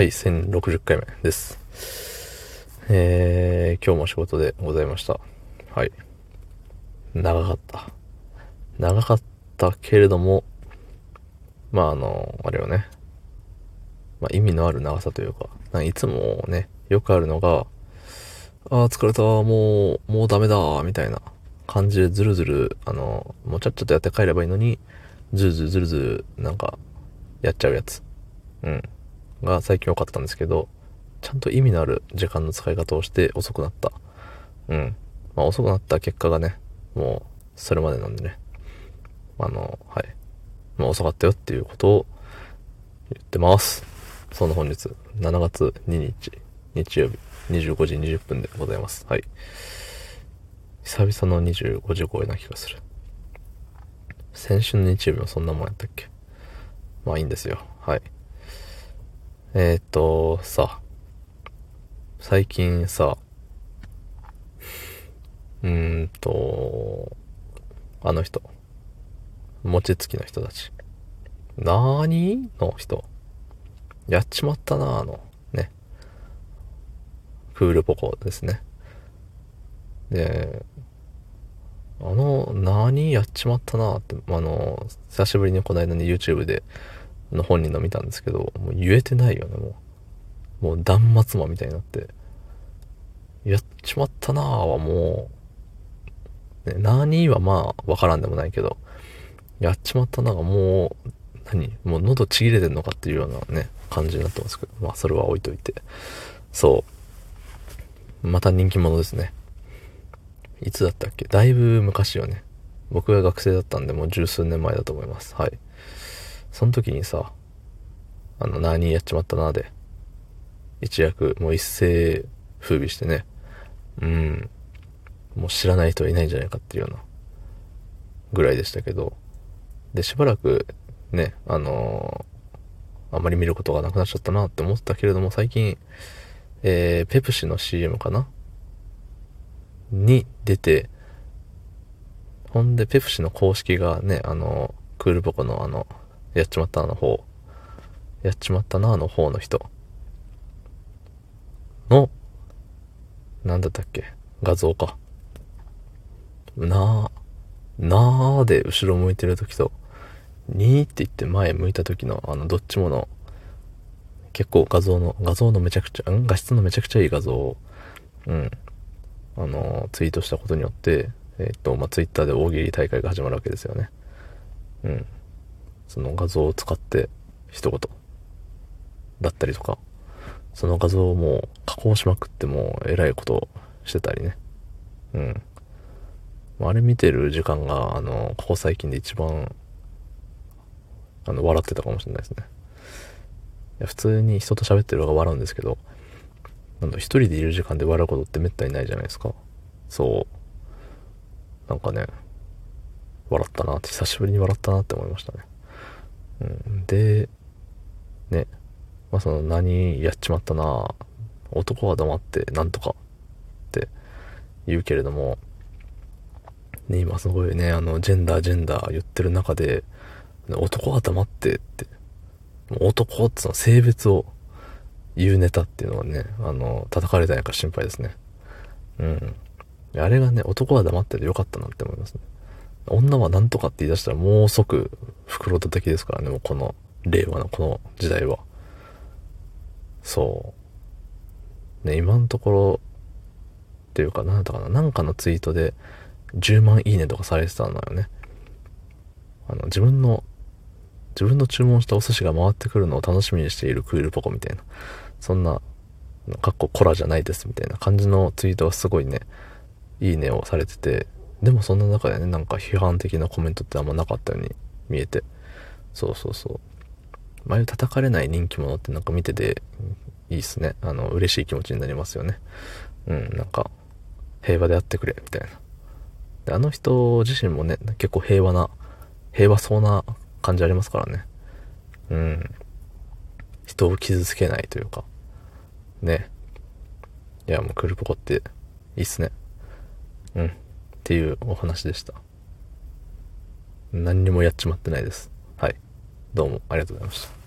はい、1060回目です。えー、今日も仕事でございました。はい。長かった。長かったけれども、まああの、あれよね。まあ意味のある長さというか、かいつもね、よくあるのが、あー疲れた、もう、もうダメだ、みたいな感じでずるずる、あの、もうちゃっちゃとやって帰ればいいのに、ずるずるずるずる、なんか、やっちゃうやつ。うん。が最近多かったんですけど、ちゃんと意味のある時間の使い方をして遅くなった。うん。まあ遅くなった結果がね、もう、それまでなんでね。あの、はい。まあ遅かったよっていうことを言ってます。その本日、7月2日、日曜日、25時20分でございます。はい。久々の25時超えな気がする。先週の日曜日もそんなもんやったっけ？まあいいんですよ。はい。えー、っと、さ、最近さ、うーんと、あの人、餅つきの人たち。なーにの人？やっちまったなーの、ね。クールポコですね。で、あの、何やっちまったなーって、あの、久しぶりにこの間に YouTube で、の本人の見たんですけど、もう言えてないよね、もう。もう断末魔みたいになって。やっちまったなーはもう、ね、何はまあ、わからんでもないけど、やっちまったながもう、何もう喉ちぎれてんのかっていうようなね、感じになってますけど、まあそれは置いといて。そう。また人気者ですね。いつだったっけ？だいぶ昔よね。僕が学生だったんでもう十数年前だと思います。はい。その時にさ、あの、何やっちまったなで、一躍、もう一世風靡してね、うん、もう知らない人はいないんじゃないかっていうような、ぐらいでしたけど、で、しばらく、ね、あのーあまり見ることがなくなっちゃったなって思ったけれども、最近、えー、ペプシの CM かな？に出て、ほんで、ペプシの公式がね、あの、クールポコのあの、やっちまったなの方、やっちまったなの方の人の、なんだったっけ？画像か。なー、なーで後ろ向いてる時と、にーって言って前向いた時の、あの、どっちもの、結構画像の、画像のめちゃくちゃ、ん？画質のめちゃくちゃいい画像を、うん、あの、ツイートしたことによって、えっ、と、まあ、ツイッターで大喜利大会が始まるわけですよね。うん。その画像を使って、一言、だったりとか、その画像をもう加工しまくってもう、えらいことしてたりね。うん。あれ見てる時間が、あの、ここ最近で一番、あの、笑ってたかもしれないですね。いや普通に人と喋ってる方が笑うんですけど、なんだ、一人でいる時間で笑うことってめったにないじゃないですか。そう。なんかね、笑ったなって、久しぶりに笑ったなって思いましたね。うん。で、ね、まあその何やっちまったな男は黙ってなんとかって言うけれども、ね、今すごいね、あの、ジェンダー、ジェンダー言ってる中で、男は黙ってって、男ってその性別を言うネタっていうのはね、あの、叩かれたんやか心配ですね。うん。あれがね、男は黙っててよかったなって思いますね。女はなんとかって言い出したらもう即袋叩きですからね、もうこの令和のこの時代は。そう。ね、今のところ、っていうか、なんだったかな、なんかのツイートで10万いいねとかされてたのよね。あの、自分の、自分の注文したお寿司が回ってくるのを楽しみにしているクールポコみたいな。そんな、かっこコラじゃないですみたいな感じのツイートがすごいね、いいねをされてて、でもそんな中でね、なんか批判的なコメントってあんまなかったように見えて。そうそうそう。ああいう叩かれない人気者ってなんか見てていいっすね。あの、嬉しい気持ちになりますよね。うん、なんか、平和であってくれ、みたいな。で、あの人自身もね、結構平和な、平和そうな感じありますからね。うん。人を傷つけないというか。ね。いや、もうクルポコっていいっすね。うん。っていうお話でした。何にもやっちまってないです。はい。どうもありがとうございました。